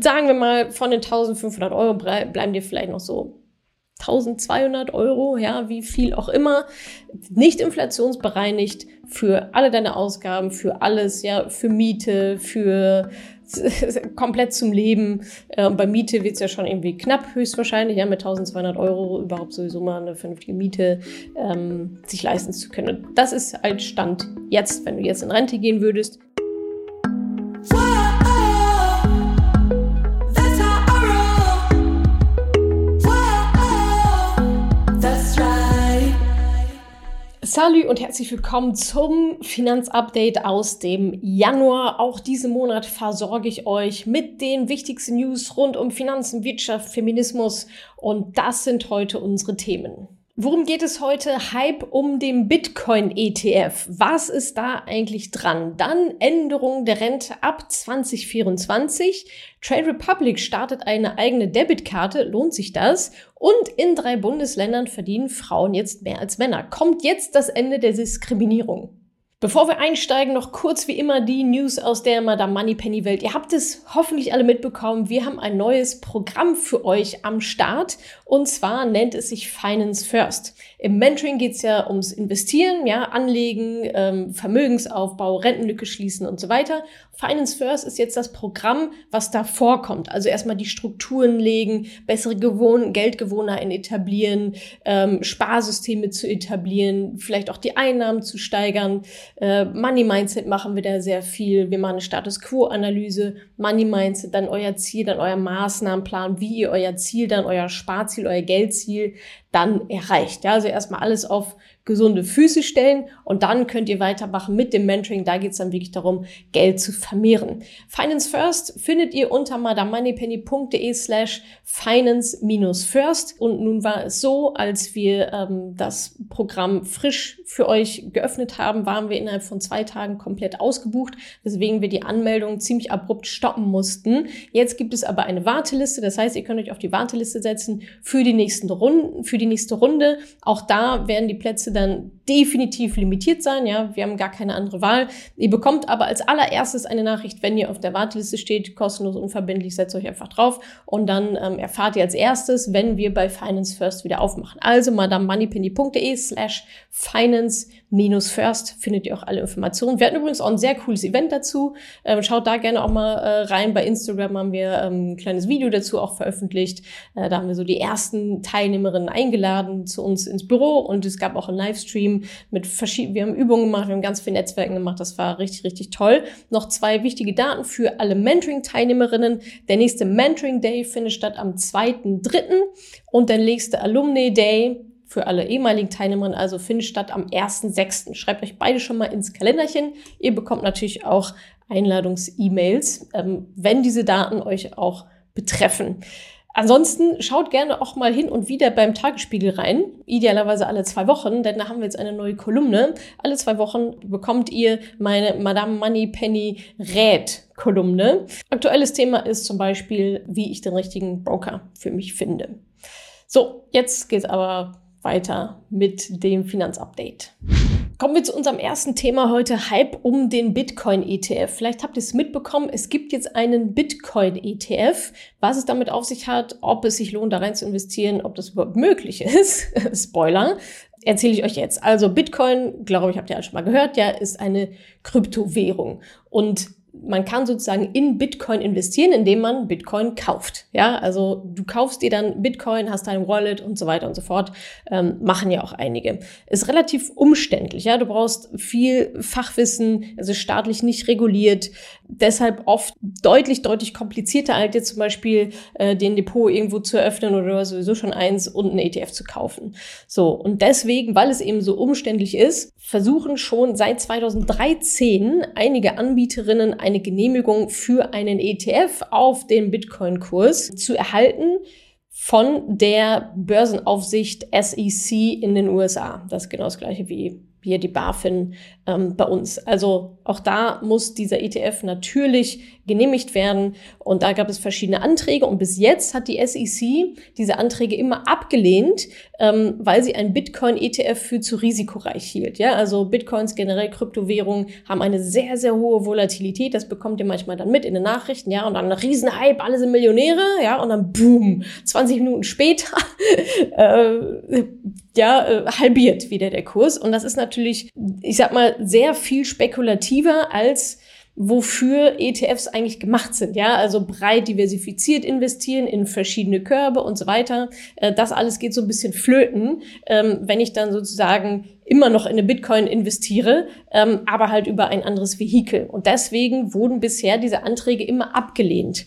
sagen wir mal, von den 1500 Euro bleiben dir vielleicht noch so 1200 Euro, ja, wie viel auch immer, nicht inflationsbereinigt für alle deine Ausgaben, für alles, ja, für Miete, für komplett zum Leben. Äh, bei Miete wird es ja schon irgendwie knapp, höchstwahrscheinlich, ja, mit 1200 Euro überhaupt sowieso mal eine vernünftige Miete ähm, sich leisten zu können. Und das ist halt Stand jetzt, wenn du jetzt in Rente gehen würdest. Salut und herzlich willkommen zum Finanzupdate aus dem Januar. Auch diesen Monat versorge ich euch mit den wichtigsten News rund um Finanzen, Wirtschaft, Feminismus und das sind heute unsere Themen. Worum geht es heute? Hype um den Bitcoin-ETF. Was ist da eigentlich dran? Dann Änderung der Rente ab 2024. Trade Republic startet eine eigene Debitkarte. Lohnt sich das? Und in drei Bundesländern verdienen Frauen jetzt mehr als Männer. Kommt jetzt das Ende der Diskriminierung? Bevor wir einsteigen, noch kurz wie immer die News aus der Madame Moneypenny Welt. Ihr habt es hoffentlich alle mitbekommen. Wir haben ein neues Programm für euch am Start und zwar nennt es sich Finance First. Im Mentoring geht es ja ums Investieren, ja, Anlegen, ähm, Vermögensaufbau, Rentenlücke schließen und so weiter. Finance First ist jetzt das Programm, was da vorkommt. Also erstmal die Strukturen legen, bessere Gewohn Geldgewohnheiten etablieren, ähm, Sparsysteme zu etablieren, vielleicht auch die Einnahmen zu steigern. Äh, Money Mindset machen wir da sehr viel. Wir machen eine Status Quo Analyse, Money Mindset, dann euer Ziel, dann euer Maßnahmenplan, wie ihr euer Ziel, dann euer Sparziel, euer Geldziel dann erreicht. Ja, also erstmal alles auf gesunde Füße stellen und dann könnt ihr weitermachen mit dem Mentoring. Da geht es dann wirklich darum, Geld zu vermehren. Finance First findet ihr unter madamoneypenny.de slash finance-first. Und nun war es so, als wir ähm, das Programm frisch für euch geöffnet haben, waren wir innerhalb von zwei Tagen komplett ausgebucht, weswegen wir die Anmeldung ziemlich abrupt stoppen mussten. Jetzt gibt es aber eine Warteliste, das heißt, ihr könnt euch auf die Warteliste setzen für die nächsten Runden, für die nächste Runde. Auch da werden die Plätze dann definitiv limitiert sein. Ja, wir haben gar keine andere Wahl. Ihr bekommt aber als allererstes eine Nachricht, wenn ihr auf der Warteliste steht, kostenlos, unverbindlich, setzt euch einfach drauf und dann ähm, erfahrt ihr als erstes, wenn wir bei Finance First wieder aufmachen. Also madamemoneypenny.de slash finance first findet ihr auch alle Informationen. Wir hatten übrigens auch ein sehr cooles Event dazu. Ähm, schaut da gerne auch mal äh, rein. Bei Instagram haben wir ähm, ein kleines Video dazu auch veröffentlicht. Äh, da haben wir so die ersten Teilnehmerinnen eingeladen zu uns ins Büro und es gab auch einen Livestream mit verschiedenen, wir haben Übungen gemacht, wir haben ganz viel Netzwerken gemacht. Das war richtig, richtig toll. Noch zwei wichtige Daten für alle Mentoring-Teilnehmerinnen. Der nächste Mentoring Day findet statt am 2.3. und der nächste Alumni Day für alle ehemaligen Teilnehmerinnen also findet statt am 1.6. Schreibt euch beide schon mal ins Kalenderchen. Ihr bekommt natürlich auch Einladungs-E-Mails, ähm, wenn diese Daten euch auch betreffen. Ansonsten schaut gerne auch mal hin und wieder beim Tagesspiegel rein, idealerweise alle zwei Wochen, denn da haben wir jetzt eine neue Kolumne. Alle zwei Wochen bekommt ihr meine Madame Money Penny Rät Kolumne. Aktuelles Thema ist zum Beispiel, wie ich den richtigen Broker für mich finde. So, jetzt geht's aber weiter mit dem Finanzupdate. Kommen wir zu unserem ersten Thema heute, Hype um den Bitcoin-ETF. Vielleicht habt ihr es mitbekommen, es gibt jetzt einen Bitcoin-ETF. Was es damit auf sich hat, ob es sich lohnt, da rein zu investieren, ob das überhaupt möglich ist, Spoiler, erzähle ich euch jetzt. Also Bitcoin, glaube ich, habt ihr alle schon mal gehört, ja, ist eine Kryptowährung. Und man kann sozusagen in Bitcoin investieren, indem man Bitcoin kauft. Ja, also du kaufst dir dann Bitcoin, hast dein Wallet und so weiter und so fort. Ähm, machen ja auch einige. Ist relativ umständlich. Ja, du brauchst viel Fachwissen, es ist staatlich nicht reguliert, deshalb oft deutlich, deutlich komplizierter als jetzt zum Beispiel äh, den Depot irgendwo zu eröffnen oder sowieso schon eins und einen ETF zu kaufen. So und deswegen, weil es eben so umständlich ist, versuchen schon seit 2013 einige Anbieterinnen eine Genehmigung für einen ETF auf den Bitcoin-Kurs zu erhalten von der Börsenaufsicht SEC in den USA. Das ist genau das gleiche wie hier die BaFin ähm, bei uns. Also auch da muss dieser ETF natürlich genehmigt werden. Und da gab es verschiedene Anträge. Und bis jetzt hat die SEC diese Anträge immer abgelehnt, ähm, weil sie einen Bitcoin-ETF für zu risikoreich hielt. Ja, also Bitcoins, generell Kryptowährungen, haben eine sehr, sehr hohe Volatilität. Das bekommt ihr manchmal dann mit in den Nachrichten. Ja, und dann ein Riesenhype, alle sind Millionäre. Ja, und dann boom, 20 Minuten später, äh, ja, äh, halbiert wieder der Kurs. Und das ist natürlich, ich sag mal, sehr viel spekulativer als wofür ETFs eigentlich gemacht sind. Ja, also breit diversifiziert investieren in verschiedene Körbe und so weiter. Äh, das alles geht so ein bisschen flöten, ähm, wenn ich dann sozusagen immer noch in eine Bitcoin investiere, ähm, aber halt über ein anderes Vehikel. Und deswegen wurden bisher diese Anträge immer abgelehnt.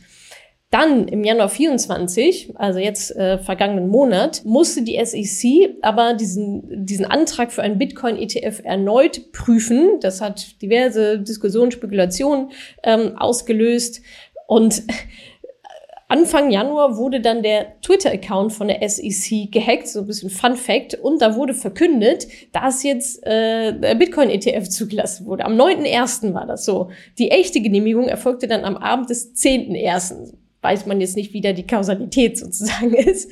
Dann im Januar 24, also jetzt äh, vergangenen Monat, musste die SEC aber diesen, diesen Antrag für einen Bitcoin-ETF erneut prüfen. Das hat diverse Diskussionen, Spekulationen ähm, ausgelöst. Und Anfang Januar wurde dann der Twitter-Account von der SEC gehackt, so ein bisschen Fun Fact, und da wurde verkündet, dass jetzt äh, der Bitcoin-ETF zugelassen wurde. Am 9.1. war das so. Die echte Genehmigung erfolgte dann am Abend des 10.1 weiß man jetzt nicht, wie da die Kausalität sozusagen ist.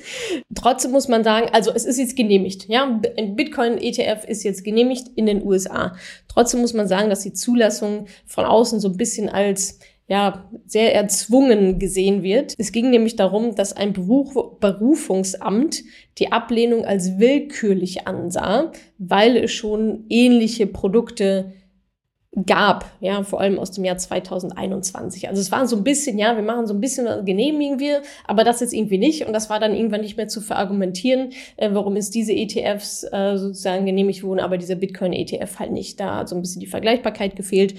Trotzdem muss man sagen, also es ist jetzt genehmigt. Ja, ein Bitcoin-ETF ist jetzt genehmigt in den USA. Trotzdem muss man sagen, dass die Zulassung von außen so ein bisschen als ja, sehr erzwungen gesehen wird. Es ging nämlich darum, dass ein Beruf, Berufungsamt die Ablehnung als willkürlich ansah, weil es schon ähnliche Produkte gab, ja, vor allem aus dem Jahr 2021. Also es war so ein bisschen, ja, wir machen so ein bisschen, genehmigen wir, aber das jetzt irgendwie nicht und das war dann irgendwann nicht mehr zu verargumentieren, äh, warum ist diese ETFs äh, sozusagen genehmigt wurden, aber dieser Bitcoin-ETF halt nicht. Da hat so ein bisschen die Vergleichbarkeit gefehlt.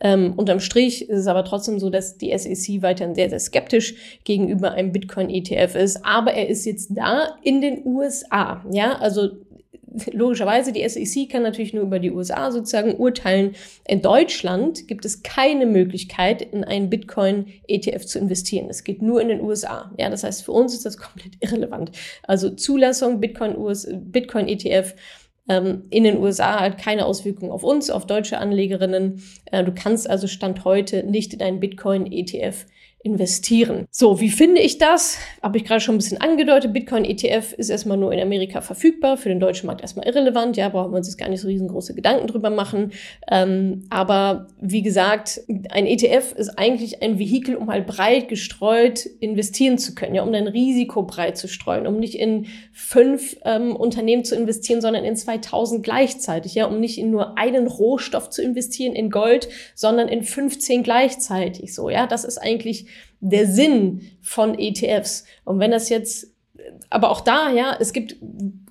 Ähm, unterm Strich ist es aber trotzdem so, dass die SEC weiterhin sehr, sehr skeptisch gegenüber einem Bitcoin-ETF ist. Aber er ist jetzt da in den USA. Ja, also logischerweise, die SEC kann natürlich nur über die USA sozusagen urteilen. In Deutschland gibt es keine Möglichkeit, in einen Bitcoin-ETF zu investieren. Es geht nur in den USA. Ja, das heißt, für uns ist das komplett irrelevant. Also Zulassung Bitcoin-ETF Bitcoin ähm, in den USA hat keine Auswirkungen auf uns, auf deutsche Anlegerinnen. Äh, du kannst also Stand heute nicht in einen Bitcoin-ETF investieren. So, wie finde ich das? Habe ich gerade schon ein bisschen angedeutet. Bitcoin ETF ist erstmal nur in Amerika verfügbar, für den deutschen Markt erstmal irrelevant. Ja, brauchen wir uns jetzt gar nicht so riesengroße Gedanken drüber machen. Ähm, aber wie gesagt, ein ETF ist eigentlich ein Vehikel, um halt breit gestreut investieren zu können, ja, um dein Risiko breit zu streuen, um nicht in fünf ähm, Unternehmen zu investieren, sondern in 2000 gleichzeitig, ja, um nicht in nur einen Rohstoff zu investieren, in Gold, sondern in 15 gleichzeitig, so, ja, das ist eigentlich der Sinn von ETFs. Und wenn das jetzt aber auch da, ja, es gibt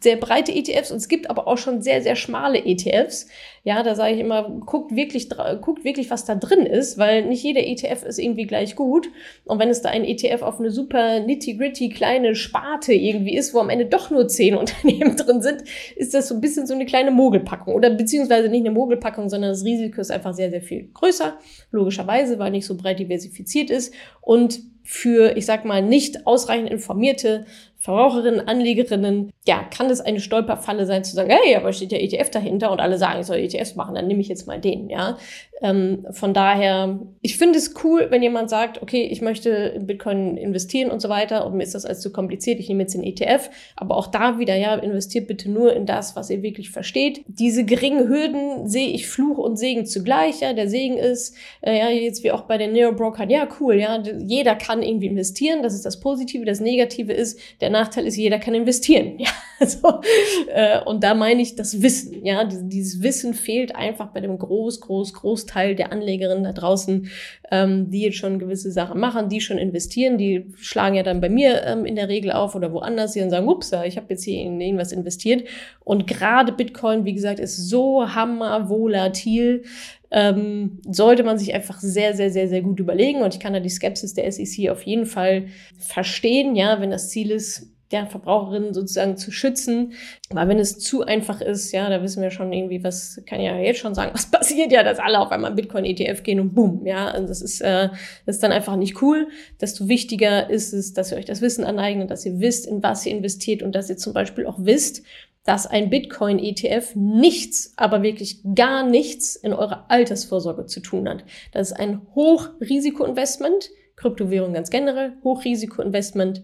sehr breite ETFs und es gibt aber auch schon sehr, sehr schmale ETFs. Ja, da sage ich immer, guckt wirklich, guckt wirklich, was da drin ist, weil nicht jeder ETF ist irgendwie gleich gut. Und wenn es da ein ETF auf eine super nitty-gritty kleine Sparte irgendwie ist, wo am Ende doch nur zehn Unternehmen drin sind, ist das so ein bisschen so eine kleine Mogelpackung. Oder beziehungsweise nicht eine Mogelpackung, sondern das Risiko ist einfach sehr, sehr viel größer. Logischerweise, weil nicht so breit diversifiziert ist. Und für, ich sag mal, nicht ausreichend informierte Verbraucherinnen, Anlegerinnen, ja, kann es eine Stolperfalle sein zu sagen, hey, aber steht ja ETF dahinter und alle sagen, ich soll ETFs machen, dann nehme ich jetzt mal den, ja. Ähm, von daher, ich finde es cool, wenn jemand sagt, okay, ich möchte in Bitcoin investieren und so weiter und mir ist das alles zu kompliziert, ich nehme jetzt den ETF, aber auch da wieder, ja, investiert bitte nur in das, was ihr wirklich versteht. Diese geringen Hürden sehe ich Fluch und Segen zugleich, ja, der Segen ist, äh, ja, jetzt wie auch bei den Neo-Brokern, ja, cool, ja, jeder kann irgendwie investieren, das ist das Positive, das Negative ist, der Nachteil ist, jeder kann investieren, ja, also, äh, und da meine ich das Wissen, ja, dieses Wissen fehlt einfach bei dem groß, groß, groß Großteil der Anlegerinnen da draußen, ähm, die jetzt schon gewisse Sachen machen, die schon investieren, die schlagen ja dann bei mir ähm, in der Regel auf oder woanders hier und sagen, ups, ich habe jetzt hier in irgendwas investiert. Und gerade Bitcoin, wie gesagt, ist so hammervolatil, ähm, sollte man sich einfach sehr, sehr, sehr, sehr gut überlegen. Und ich kann da die Skepsis der SEC auf jeden Fall verstehen, ja, wenn das Ziel ist, der Verbraucherinnen sozusagen zu schützen. Weil wenn es zu einfach ist, ja, da wissen wir schon irgendwie, was kann ja jetzt schon sagen, was passiert ja, dass alle auf einmal Bitcoin-ETF gehen und boom, ja, also das ist, äh, das ist dann einfach nicht cool. Desto wichtiger ist es, dass ihr euch das Wissen aneignet, dass ihr wisst, in was ihr investiert und dass ihr zum Beispiel auch wisst, dass ein Bitcoin-ETF nichts, aber wirklich gar nichts in eurer Altersvorsorge zu tun hat. Das ist ein Hochrisikoinvestment, Kryptowährung ganz generell, Hochrisikoinvestment,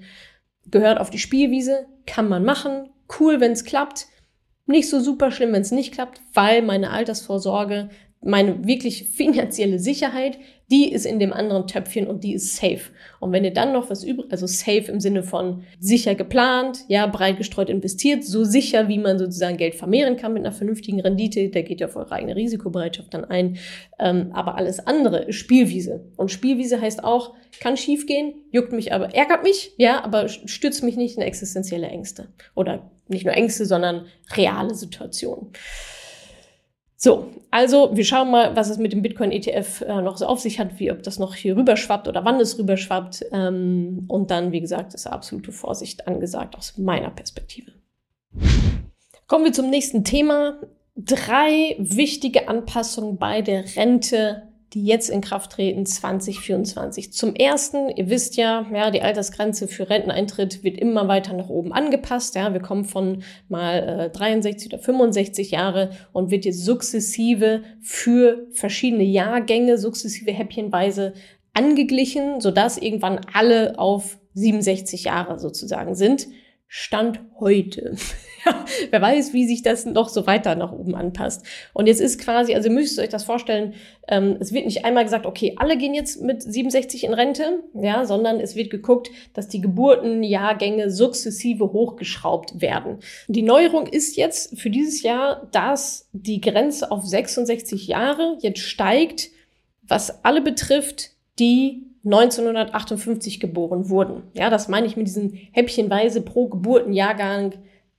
gehört auf die Spielwiese, kann man machen, cool, wenn es klappt, nicht so super schlimm, wenn es nicht klappt, weil meine Altersvorsorge meine wirklich finanzielle Sicherheit, die ist in dem anderen Töpfchen und die ist safe. Und wenn ihr dann noch was übrig, also safe im Sinne von sicher geplant, ja, breit gestreut investiert, so sicher, wie man sozusagen Geld vermehren kann mit einer vernünftigen Rendite, da geht ja auf eure eigene Risikobereitschaft dann ein. Ähm, aber alles andere ist Spielwiese. Und Spielwiese heißt auch, kann schiefgehen, juckt mich aber, ärgert mich, ja, aber stützt mich nicht in existenzielle Ängste. Oder nicht nur Ängste, sondern reale Situationen. So, also wir schauen mal, was es mit dem Bitcoin-ETF äh, noch so auf sich hat, wie ob das noch hier rüberschwappt oder wann es rüberschwappt. Ähm, und dann, wie gesagt, ist absolute Vorsicht angesagt aus meiner Perspektive. Kommen wir zum nächsten Thema. Drei wichtige Anpassungen bei der Rente die jetzt in Kraft treten 2024. Zum ersten, ihr wisst ja, ja, die Altersgrenze für Renteneintritt wird immer weiter nach oben angepasst. Ja, wir kommen von mal äh, 63 oder 65 Jahre und wird jetzt sukzessive für verschiedene Jahrgänge, sukzessive häppchenweise angeglichen, sodass irgendwann alle auf 67 Jahre sozusagen sind. Stand heute. Ja, wer weiß, wie sich das noch so weiter nach oben anpasst. Und jetzt ist quasi, also ihr müsst euch das vorstellen, ähm, es wird nicht einmal gesagt, okay, alle gehen jetzt mit 67 in Rente, ja, sondern es wird geguckt, dass die Geburtenjahrgänge sukzessive hochgeschraubt werden. Die Neuerung ist jetzt für dieses Jahr, dass die Grenze auf 66 Jahre jetzt steigt, was alle betrifft, die 1958 geboren wurden. Ja, das meine ich mit diesen häppchenweise pro Geburtenjahrgang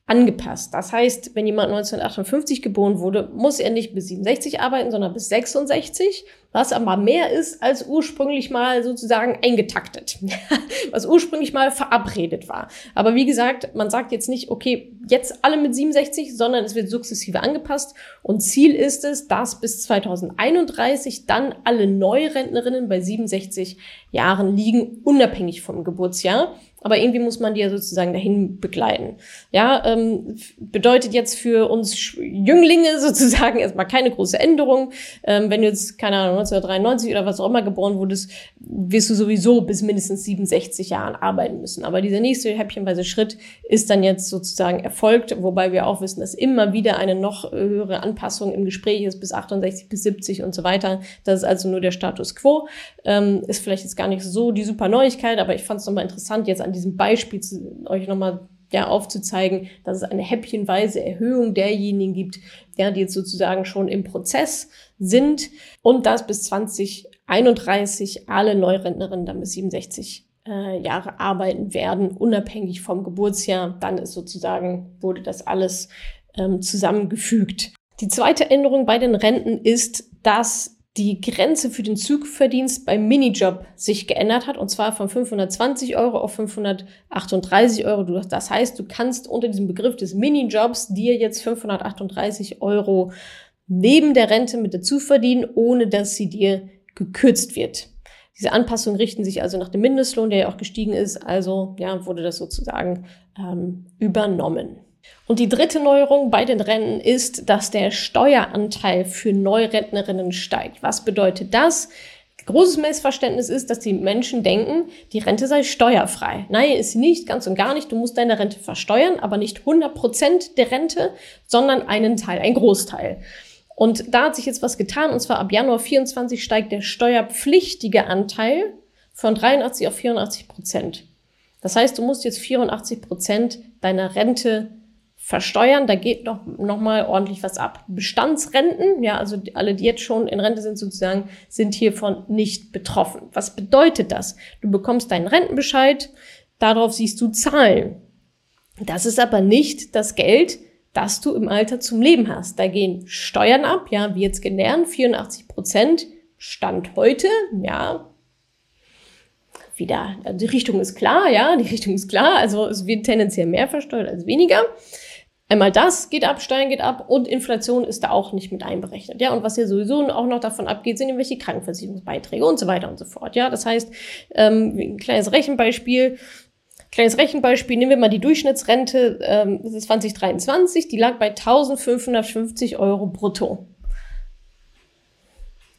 angepasst. Das heißt, wenn jemand 1958 geboren wurde, muss er nicht bis 67 arbeiten, sondern bis 66, was aber mehr ist als ursprünglich mal sozusagen eingetaktet, was ursprünglich mal verabredet war. Aber wie gesagt, man sagt jetzt nicht, okay, jetzt alle mit 67, sondern es wird sukzessive angepasst und Ziel ist es, dass bis 2031 dann alle Neurentnerinnen bei 67 Jahren liegen, unabhängig vom Geburtsjahr aber irgendwie muss man die ja sozusagen dahin begleiten. Ja, ähm, bedeutet jetzt für uns Jünglinge sozusagen erstmal keine große Änderung. Ähm, wenn du jetzt, keine Ahnung, 1993 oder was auch immer geboren wurdest, wirst du sowieso bis mindestens 67 Jahren arbeiten müssen. Aber dieser nächste häppchenweise Schritt ist dann jetzt sozusagen erfolgt, wobei wir auch wissen, dass immer wieder eine noch höhere Anpassung im Gespräch ist, bis 68, bis 70 und so weiter. Das ist also nur der Status quo. Ähm, ist vielleicht jetzt gar nicht so die super Neuigkeit, aber ich fand es nochmal interessant, jetzt an diesem Beispiel zu, euch nochmal ja, aufzuzeigen, dass es eine häppchenweise Erhöhung derjenigen gibt, ja, die jetzt sozusagen schon im Prozess sind und dass bis 2031 alle Neurentnerinnen dann bis 67 äh, Jahre arbeiten werden, unabhängig vom Geburtsjahr. Dann ist sozusagen, wurde das alles ähm, zusammengefügt. Die zweite Änderung bei den Renten ist, dass die Grenze für den Zugverdienst beim Minijob sich geändert hat, und zwar von 520 Euro auf 538 Euro. Das heißt, du kannst unter diesem Begriff des Minijobs dir jetzt 538 Euro neben der Rente mit dazu verdienen, ohne dass sie dir gekürzt wird. Diese Anpassungen richten sich also nach dem Mindestlohn, der ja auch gestiegen ist. Also ja, wurde das sozusagen ähm, übernommen. Und die dritte Neuerung bei den Renten ist, dass der Steueranteil für Neurentnerinnen steigt. Was bedeutet das? Großes Missverständnis ist, dass die Menschen denken, die Rente sei steuerfrei. Nein, ist sie nicht, ganz und gar nicht. Du musst deine Rente versteuern, aber nicht 100 Prozent der Rente, sondern einen Teil, ein Großteil. Und da hat sich jetzt was getan, und zwar ab Januar 24 steigt der steuerpflichtige Anteil von 83 auf 84 Prozent. Das heißt, du musst jetzt 84 Prozent deiner Rente versteuern, da geht noch, noch mal ordentlich was ab. Bestandsrenten, ja, also alle, die jetzt schon in Rente sind sozusagen, sind hiervon nicht betroffen. Was bedeutet das? Du bekommst deinen Rentenbescheid, darauf siehst du Zahlen. Das ist aber nicht das Geld, das du im Alter zum Leben hast. Da gehen Steuern ab, ja, wie jetzt gelernt, 84 Prozent, Stand heute, ja, wieder, also die Richtung ist klar, ja, die Richtung ist klar, also es wird tendenziell mehr versteuert als weniger. Einmal das geht ab, Stein geht ab und Inflation ist da auch nicht mit einberechnet. Ja, und was ja sowieso auch noch davon abgeht, sind irgendwelche Krankenversicherungsbeiträge und so weiter und so fort. Ja, das heißt, ähm, ein kleines Rechenbeispiel. Kleines Rechenbeispiel, nehmen wir mal die Durchschnittsrente, ähm, das ist 2023, die lag bei 1550 Euro brutto.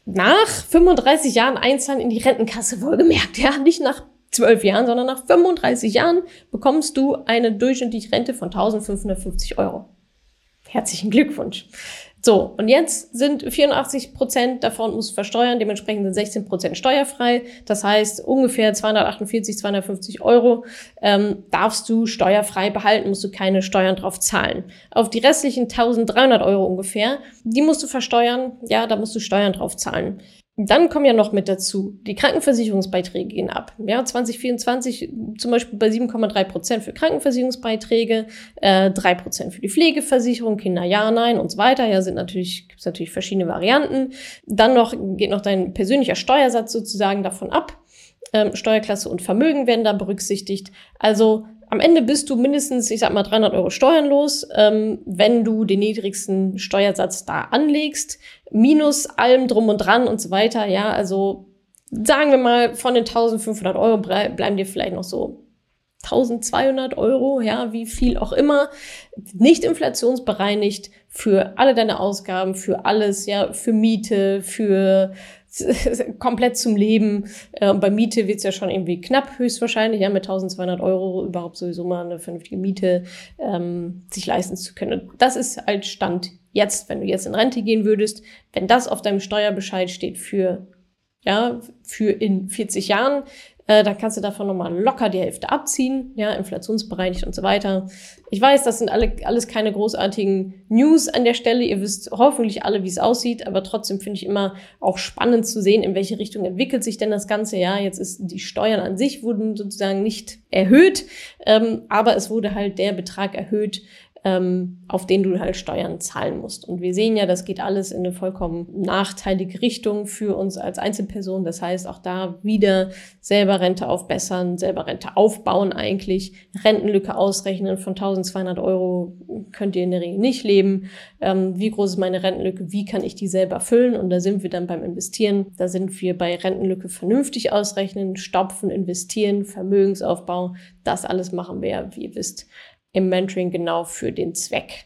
Nach 35 Jahren Einzahlen in die Rentenkasse, wohlgemerkt, ja, nicht nach 12 Jahren, sondern nach 35 Jahren bekommst du eine durchschnittliche Rente von 1550 Euro. Herzlichen Glückwunsch. So, und jetzt sind 84 Prozent davon muss versteuern, dementsprechend sind 16 Prozent steuerfrei. Das heißt, ungefähr 248, 250 Euro ähm, darfst du steuerfrei behalten, musst du keine Steuern drauf zahlen. Auf die restlichen 1300 Euro ungefähr, die musst du versteuern, ja, da musst du Steuern drauf zahlen. Dann kommen ja noch mit dazu, die Krankenversicherungsbeiträge gehen ab. Ja, 2024 zum Beispiel bei 7,3 Prozent für Krankenversicherungsbeiträge, äh, 3 Prozent für die Pflegeversicherung, Kinder ja, nein und so weiter. Ja, sind natürlich, gibt's natürlich verschiedene Varianten. Dann noch geht noch dein persönlicher Steuersatz sozusagen davon ab. Ähm, Steuerklasse und Vermögen werden da berücksichtigt. Also am Ende bist du mindestens, ich sag mal, 300 Euro Steuern los, ähm, wenn du den niedrigsten Steuersatz da anlegst, minus allem drum und dran und so weiter. Ja, also sagen wir mal, von den 1500 Euro bleiben dir vielleicht noch so 1200 Euro, ja, wie viel auch immer, nicht inflationsbereinigt für alle deine Ausgaben, für alles, ja, für Miete, für komplett zum Leben. Äh, bei Miete wird's ja schon irgendwie knapp, höchstwahrscheinlich, ja, mit 1200 Euro überhaupt sowieso mal eine vernünftige Miete ähm, sich leisten zu können. Das ist halt Stand jetzt, wenn du jetzt in Rente gehen würdest, wenn das auf deinem Steuerbescheid steht für ja, für in 40 Jahren, äh, dann kannst du davon nochmal locker die Hälfte abziehen, ja, inflationsbereinigt und so weiter. Ich weiß, das sind alle, alles keine großartigen News an der Stelle. Ihr wisst hoffentlich alle, wie es aussieht, aber trotzdem finde ich immer auch spannend zu sehen, in welche Richtung entwickelt sich denn das Ganze. Ja, jetzt ist die Steuern an sich wurden sozusagen nicht erhöht, ähm, aber es wurde halt der Betrag erhöht, ähm, auf den du halt Steuern zahlen musst. Und wir sehen ja, das geht alles in eine vollkommen nachteilige Richtung für uns als Einzelperson. Das heißt, auch da wieder selber Rente aufbessern, selber Rente aufbauen eigentlich, Rentenlücke ausrechnen von 1200 Euro könnt ihr in der Regel nicht leben. Ähm, wie groß ist meine Rentenlücke? Wie kann ich die selber füllen? Und da sind wir dann beim Investieren. Da sind wir bei Rentenlücke vernünftig ausrechnen, stopfen, investieren, Vermögensaufbau. Das alles machen wir, wie ihr wisst, im Mentoring genau für den Zweck.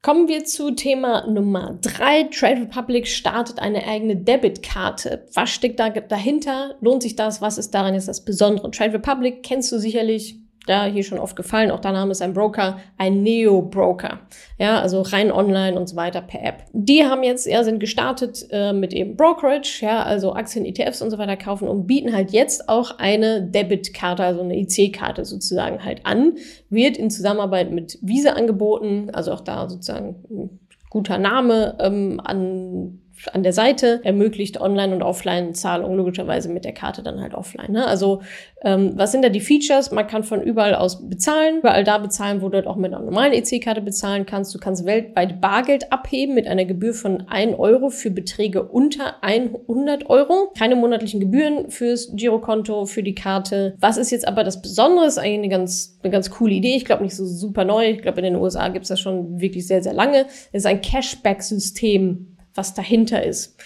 Kommen wir zu Thema Nummer drei. Trade Republic startet eine eigene Debitkarte. Was steckt da dahinter? Lohnt sich das? Was ist daran jetzt das Besondere? Trade Republic kennst du sicherlich ja, hier schon oft gefallen, auch der Name ist ein Broker, ein Neo-Broker. Ja, also rein online und so weiter per App. Die haben jetzt, ja, sind gestartet äh, mit eben Brokerage, ja, also Aktien, ETFs und so weiter kaufen und bieten halt jetzt auch eine Debitkarte, also eine IC-Karte sozusagen halt an. Wird in Zusammenarbeit mit Visa angeboten, also auch da sozusagen guter Name ähm, an an der Seite, ermöglicht Online- und Offline-Zahlungen, logischerweise mit der Karte dann halt offline. Ne? Also ähm, was sind da die Features? Man kann von überall aus bezahlen, überall da bezahlen, wo du halt auch mit einer normalen EC-Karte bezahlen kannst. Du kannst weltweit Bargeld abheben mit einer Gebühr von 1 Euro für Beträge unter 100 Euro. Keine monatlichen Gebühren fürs Girokonto, für die Karte. Was ist jetzt aber das Besondere? Ist eigentlich eine ganz, eine ganz coole Idee. Ich glaube nicht so super neu. Ich glaube, in den USA gibt es das schon wirklich sehr, sehr lange. Es ist ein Cashback-System was dahinter ist.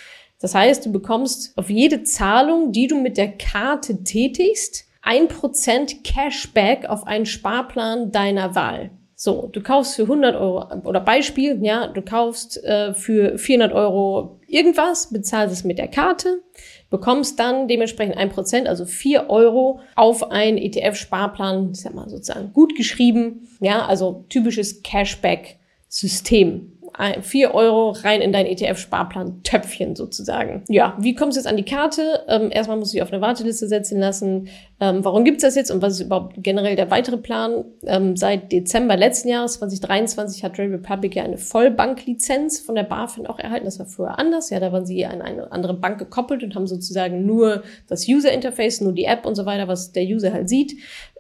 Das heißt, du bekommst auf jede Zahlung, die du mit der Karte tätigst, ein Prozent Cashback auf einen Sparplan deiner Wahl. So, du kaufst für 100 Euro, oder Beispiel, ja, du kaufst äh, für 400 Euro irgendwas, bezahlst es mit der Karte, bekommst dann dementsprechend ein Prozent, also 4 Euro auf einen ETF-Sparplan, ich sag mal sozusagen gut geschrieben, ja, also typisches Cashback-System. 4 Euro rein in dein ETF-Sparplan-Töpfchen sozusagen. Ja, wie kommst du jetzt an die Karte? Ähm, erstmal musst du dich auf eine Warteliste setzen lassen. Ähm, warum gibt's das jetzt und was ist überhaupt generell der weitere Plan? Ähm, seit Dezember letzten Jahres, 2023, hat Trade Republic ja eine Vollbanklizenz von der BaFin auch erhalten. Das war früher anders. Ja, da waren sie an eine andere Bank gekoppelt und haben sozusagen nur das User-Interface, nur die App und so weiter, was der User halt sieht,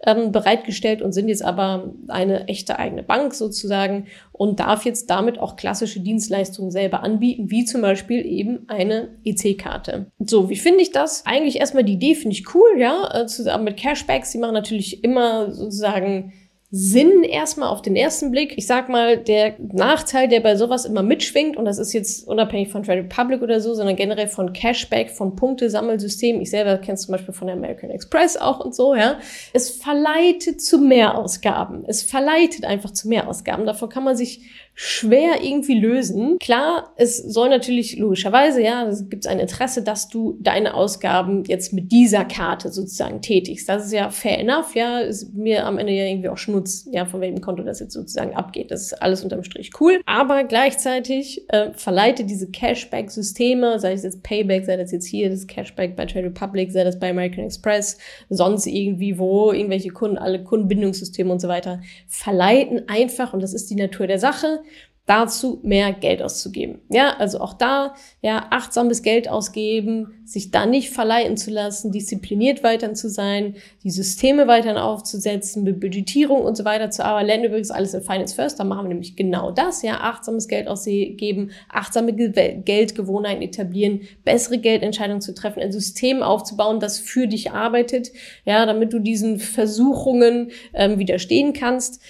ähm, bereitgestellt und sind jetzt aber eine echte eigene Bank sozusagen und darf jetzt damit auch klassische Dienstleistungen selber anbieten, wie zum Beispiel eben eine EC-Karte. So, wie finde ich das? Eigentlich erstmal die Idee finde ich cool, ja, äh, zusammen mit Cashbacks. Sie machen natürlich immer sozusagen Sinn erstmal auf den ersten Blick. Ich sag mal, der Nachteil, der bei sowas immer mitschwingt, und das ist jetzt unabhängig von Trade Republic oder so, sondern generell von Cashback, von Punktesammelsystemen. Ich selber kenne es zum Beispiel von der American Express auch und so, ja. Es verleitet zu Mehrausgaben. Es verleitet einfach zu Mehrausgaben. Davon kann man sich schwer irgendwie lösen. Klar, es soll natürlich logischerweise, ja, es gibt ein Interesse, dass du deine Ausgaben jetzt mit dieser Karte sozusagen tätigst. Das ist ja fair enough, ja, ist mir am Ende ja irgendwie auch Schmutz, ja, von welchem Konto das jetzt sozusagen abgeht. Das ist alles unterm Strich cool. Aber gleichzeitig äh, verleitet diese Cashback-Systeme, sei es jetzt Payback, sei das jetzt hier das Cashback bei Trade Republic, sei das bei American Express, sonst irgendwie wo, irgendwelche Kunden, alle Kundenbindungssysteme und so weiter, verleiten einfach, und das ist die Natur der Sache, dazu mehr Geld auszugeben. Ja, also auch da, ja, achtsames Geld ausgeben, sich da nicht verleiten zu lassen, diszipliniert weiterhin zu sein, die Systeme weiterhin aufzusetzen, mit Budgetierung und so weiter zu arbeiten. Lernen übrigens alles in Finance First, da machen wir nämlich genau das, ja, achtsames Geld ausgeben, achtsame Geldgewohnheiten etablieren, bessere Geldentscheidungen zu treffen, ein System aufzubauen, das für dich arbeitet, ja, damit du diesen Versuchungen ähm, widerstehen kannst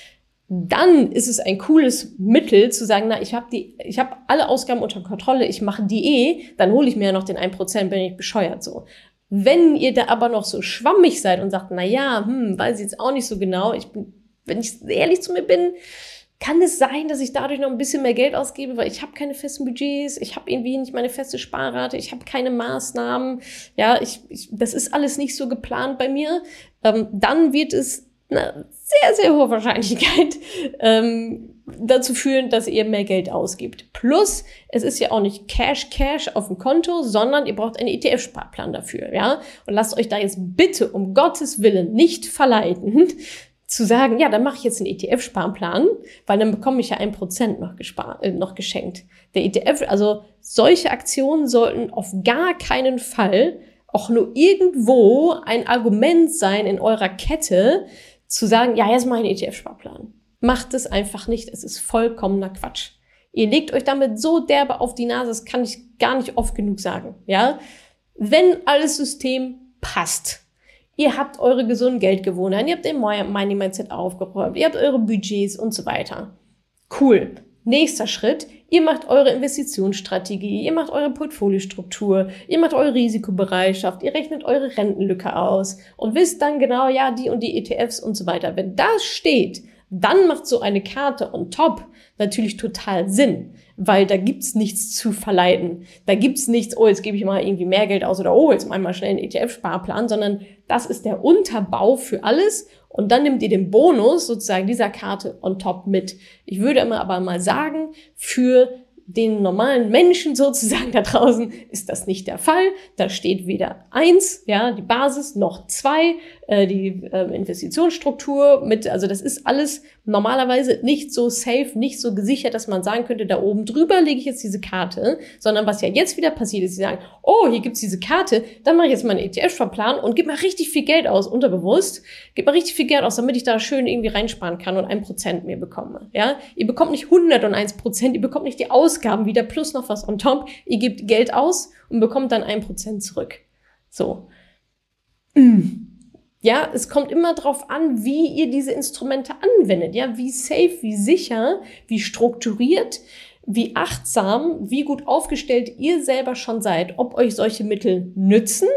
dann ist es ein cooles Mittel zu sagen, na, ich habe die, ich habe alle Ausgaben unter Kontrolle, ich mache die eh, dann hole ich mir ja noch den 1%, bin ich bescheuert so. Wenn ihr da aber noch so schwammig seid und sagt, na ja, hm, weiß ich jetzt auch nicht so genau, ich bin, wenn ich ehrlich zu mir bin, kann es sein, dass ich dadurch noch ein bisschen mehr Geld ausgebe, weil ich habe keine festen Budgets, ich habe irgendwie nicht meine feste Sparrate, ich habe keine Maßnahmen, ja, ich, ich, das ist alles nicht so geplant bei mir, ähm, dann wird es eine sehr, sehr hohe Wahrscheinlichkeit ähm, dazu führen, dass ihr mehr Geld ausgibt. Plus, es ist ja auch nicht Cash, Cash auf dem Konto, sondern ihr braucht einen ETF-Sparplan dafür, ja? Und lasst euch da jetzt bitte um Gottes Willen nicht verleiten, zu sagen, ja, dann mache ich jetzt einen ETF-Sparplan, weil dann bekomme ich ja ein Prozent noch, äh, noch geschenkt. Der ETF, also solche Aktionen sollten auf gar keinen Fall auch nur irgendwo ein Argument sein in eurer Kette, zu sagen, ja, jetzt mache ich einen ETF-Sparplan. Macht es einfach nicht. Es ist vollkommener Quatsch. Ihr legt euch damit so derbe auf die Nase, das kann ich gar nicht oft genug sagen. Ja, wenn alles System passt, ihr habt eure gesunden Geldgewohnheiten, ihr habt den Money Mindset aufgeräumt, ihr habt eure Budgets und so weiter. Cool. Nächster Schritt, ihr macht eure Investitionsstrategie, ihr macht eure Portfoliostruktur, ihr macht eure Risikobereitschaft, ihr rechnet eure Rentenlücke aus und wisst dann genau, ja, die und die ETFs und so weiter. Wenn das steht, dann macht so eine Karte on top natürlich total Sinn, weil da gibt's nichts zu verleiten. Da gibt's nichts, oh, jetzt gebe ich mal irgendwie mehr Geld aus oder oh, jetzt mal schnell einen ETF-Sparplan, sondern das ist der Unterbau für alles und dann nimmt ihr den Bonus sozusagen dieser Karte on top mit. Ich würde immer aber mal sagen, für den normalen Menschen sozusagen da draußen ist das nicht der Fall. Da steht weder eins, ja, die Basis, noch zwei, äh, die äh, Investitionsstruktur mit, also das ist alles normalerweise nicht so safe, nicht so gesichert, dass man sagen könnte, da oben drüber lege ich jetzt diese Karte, sondern was ja jetzt wieder passiert ist, sie sagen, oh, hier gibt's diese Karte, dann mache ich jetzt mal einen ETF-Verplan und gebe mal richtig viel Geld aus, unterbewusst, gebe mal richtig viel Geld aus, damit ich da schön irgendwie reinsparen kann und ein Prozent mehr bekomme, ja. Ihr bekommt nicht 101 Prozent, ihr bekommt nicht die Ausgaben wieder plus noch was on top, ihr gebt Geld aus und bekommt dann ein Prozent zurück. So. Mm. Ja, es kommt immer darauf an, wie ihr diese Instrumente anwendet. Ja, wie safe, wie sicher, wie strukturiert, wie achtsam, wie gut aufgestellt ihr selber schon seid. Ob euch solche Mittel nützen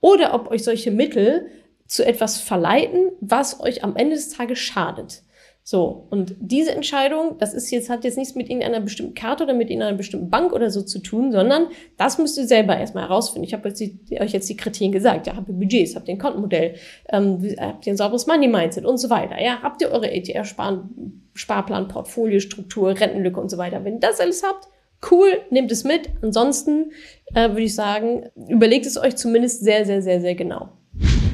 oder ob euch solche Mittel zu etwas verleiten, was euch am Ende des Tages schadet. So, und diese Entscheidung, das ist jetzt, hat jetzt nichts mit irgendeiner bestimmten Karte oder mit irgendeiner bestimmten Bank oder so zu tun, sondern das müsst ihr selber erstmal herausfinden. Ich habe euch jetzt die Kriterien gesagt. Ja, habt ihr Budgets, habt ihr ein Kontenmodell, ähm, habt ihr ein sauberes Money-Mindset und so weiter. Ja, habt ihr eure ETF-Sparplan, Portfolio, Struktur, Rentenlücke und so weiter. Wenn ihr das alles habt, cool, nehmt es mit. Ansonsten äh, würde ich sagen, überlegt es euch zumindest sehr, sehr, sehr, sehr genau.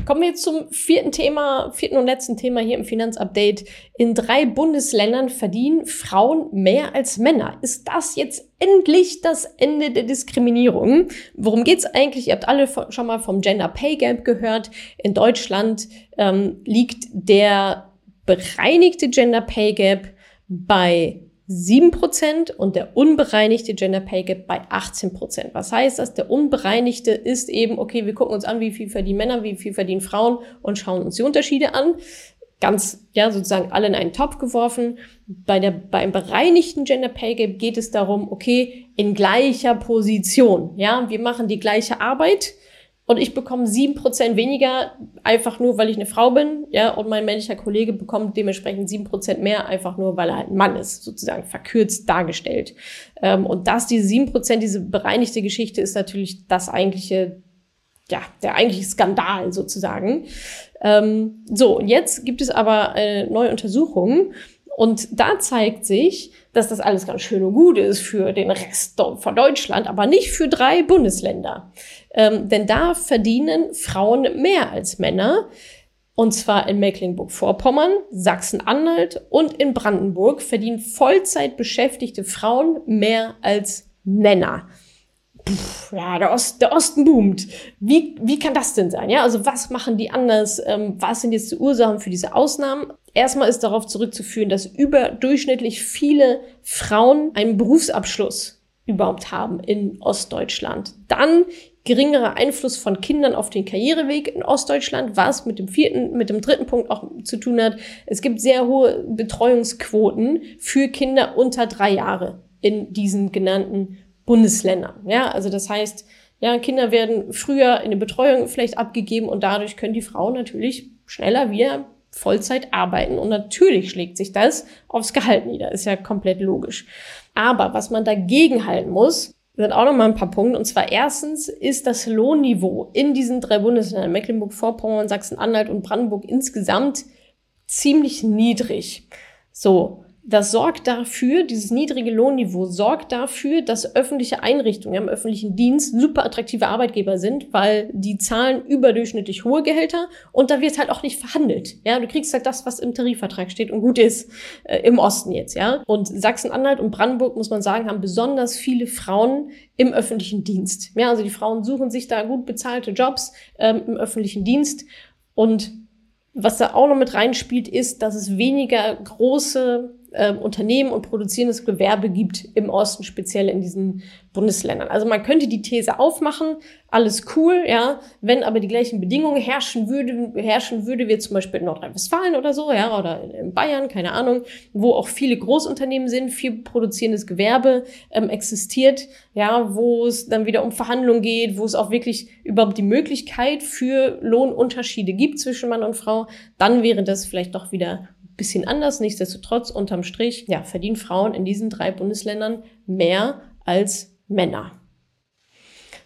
Kommen wir jetzt zum vierten Thema, vierten und letzten Thema hier im Finanzupdate. In drei Bundesländern verdienen Frauen mehr als Männer. Ist das jetzt endlich das Ende der Diskriminierung? Worum geht's eigentlich? Ihr habt alle schon mal vom Gender Pay Gap gehört. In Deutschland ähm, liegt der bereinigte Gender Pay Gap bei 7% und der unbereinigte Gender Pay Gap bei 18%. Was heißt das? Der unbereinigte ist eben, okay, wir gucken uns an, wie viel verdienen Männer, wie viel verdienen Frauen und schauen uns die Unterschiede an. ganz, ja, sozusagen alle in einen Topf geworfen. Bei der, beim bereinigten Gender Pay Gap geht es darum, okay, in gleicher Position, ja, wir machen die gleiche Arbeit und ich bekomme sieben Prozent weniger, einfach nur, weil ich eine Frau bin, ja, und mein männlicher Kollege bekommt dementsprechend sieben Prozent mehr, einfach nur, weil er halt ein Mann ist, sozusagen verkürzt dargestellt. Ähm, und das, diese sieben Prozent, diese bereinigte Geschichte ist natürlich das eigentliche ja, der eigentliche Skandal sozusagen. Ähm, so, und jetzt gibt es aber eine neue Untersuchung und da zeigt sich, dass das alles ganz schön und gut ist für den Rest von Deutschland, aber nicht für drei Bundesländer. Ähm, denn da verdienen Frauen mehr als Männer. Und zwar in Mecklenburg-Vorpommern, Sachsen-Anhalt und in Brandenburg verdienen Vollzeit beschäftigte Frauen mehr als Männer. Puh, ja, der, Ost, der Osten boomt. Wie, wie kann das denn sein? Ja, also was machen die anders? Ähm, was sind jetzt die Ursachen für diese Ausnahmen? Erstmal ist darauf zurückzuführen, dass überdurchschnittlich viele Frauen einen Berufsabschluss überhaupt haben in Ostdeutschland. Dann geringerer Einfluss von Kindern auf den Karriereweg in Ostdeutschland, was mit dem vierten, mit dem dritten Punkt auch zu tun hat. Es gibt sehr hohe Betreuungsquoten für Kinder unter drei Jahre in diesen genannten Bundesländern. Ja, also das heißt, ja, Kinder werden früher in eine Betreuung vielleicht abgegeben und dadurch können die Frauen natürlich schneller wieder Vollzeit arbeiten. Und natürlich schlägt sich das aufs Gehalt nieder. Ist ja komplett logisch. Aber was man dagegen halten muss, sind auch noch mal ein paar Punkte. Und zwar erstens ist das Lohnniveau in diesen drei Bundesländern, Mecklenburg-Vorpommern, Sachsen-Anhalt und Brandenburg insgesamt ziemlich niedrig. So. Das sorgt dafür, dieses niedrige Lohnniveau sorgt dafür, dass öffentliche Einrichtungen im öffentlichen Dienst super attraktive Arbeitgeber sind, weil die zahlen überdurchschnittlich hohe Gehälter und da wird halt auch nicht verhandelt. Ja, du kriegst halt das, was im Tarifvertrag steht und gut ist, äh, im Osten jetzt, ja. Und Sachsen-Anhalt und Brandenburg, muss man sagen, haben besonders viele Frauen im öffentlichen Dienst. Ja, also die Frauen suchen sich da gut bezahlte Jobs ähm, im öffentlichen Dienst und was da auch noch mit reinspielt, ist, dass es weniger große äh, Unternehmen und produzierendes Gewerbe gibt im Osten, speziell in diesen Bundesländern. Also man könnte die These aufmachen, alles cool, ja, wenn aber die gleichen Bedingungen herrschen würde, herrschen würde, wie zum Beispiel in Nordrhein-Westfalen oder so, ja, oder in Bayern, keine Ahnung, wo auch viele Großunternehmen sind, viel produzierendes Gewerbe ähm, existiert, ja, wo es dann wieder um Verhandlungen geht, wo es auch wirklich überhaupt die Möglichkeit für Lohnunterschiede gibt zwischen Mann und Frau, dann wäre das vielleicht doch wieder bisschen anders. Nichtsdestotrotz, unterm Strich, ja, verdienen Frauen in diesen drei Bundesländern mehr als Männer.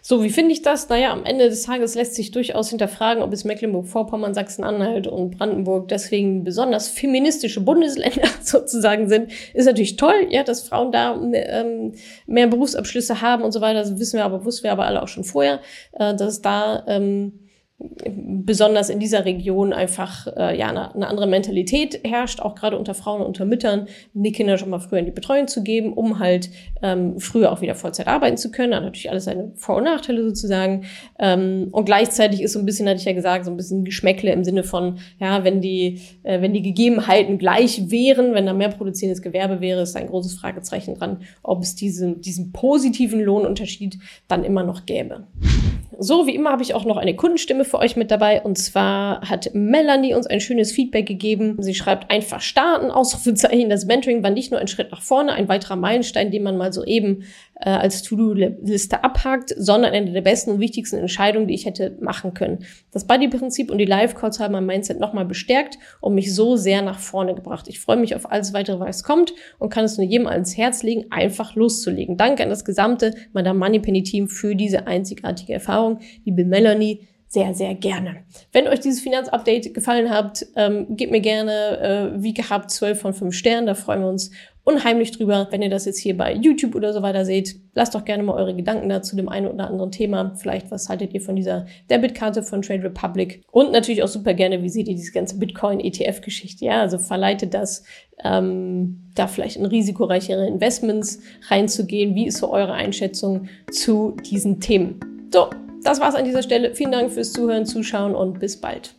So, wie finde ich das? Naja, am Ende des Tages lässt sich durchaus hinterfragen, ob es Mecklenburg-Vorpommern, Sachsen-Anhalt und Brandenburg deswegen besonders feministische Bundesländer sozusagen sind. Ist natürlich toll, ja, dass Frauen da ähm, mehr Berufsabschlüsse haben und so weiter. Das wissen wir aber, wussten wir aber alle auch schon vorher, äh, dass da ähm, besonders in dieser Region einfach äh, ja eine, eine andere Mentalität herrscht, auch gerade unter Frauen und unter Müttern, die Kinder schon mal früher in die Betreuung zu geben, um halt ähm, früher auch wieder Vollzeit arbeiten zu können. Hat natürlich alles seine Vor- und Nachteile sozusagen. Ähm, und gleichzeitig ist so ein bisschen, hatte ich ja gesagt, so ein bisschen Geschmäckle im Sinne von, ja, wenn die, äh, wenn die Gegebenheiten gleich wären, wenn da mehr produzierendes Gewerbe wäre, ist ein großes Fragezeichen dran, ob es diesen, diesen positiven Lohnunterschied dann immer noch gäbe. So, wie immer habe ich auch noch eine Kundenstimme für euch mit dabei. Und zwar hat Melanie uns ein schönes Feedback gegeben. Sie schreibt einfach starten, Ausrufezeichen. Das Mentoring war nicht nur ein Schritt nach vorne, ein weiterer Meilenstein, den man mal so eben äh, als To-Do-Liste abhakt, sondern eine der besten und wichtigsten Entscheidungen, die ich hätte machen können. Das Buddy-Prinzip und die Live-Calls haben mein Mindset nochmal bestärkt und mich so sehr nach vorne gebracht. Ich freue mich auf alles weitere, was kommt und kann es nur jedem ans Herz legen, einfach loszulegen. Danke an das gesamte Madame Moneypenny Team für diese einzigartige Erfahrung. Liebe Melanie, sehr, sehr gerne. Wenn euch dieses Finanzupdate gefallen hat, ähm, gebt mir gerne, äh, wie gehabt, 12 von 5 Sternen. Da freuen wir uns unheimlich drüber. Wenn ihr das jetzt hier bei YouTube oder so weiter seht, lasst doch gerne mal eure Gedanken dazu dem einen oder anderen Thema. Vielleicht, was haltet ihr von dieser Debitkarte von Trade Republic? Und natürlich auch super gerne, wie seht ihr diese ganze Bitcoin-ETF-Geschichte? Ja, also verleitet das, ähm, da vielleicht in risikoreichere Investments reinzugehen. Wie ist so eure Einschätzung zu diesen Themen? So, das war's an dieser Stelle. Vielen Dank fürs Zuhören, Zuschauen und bis bald.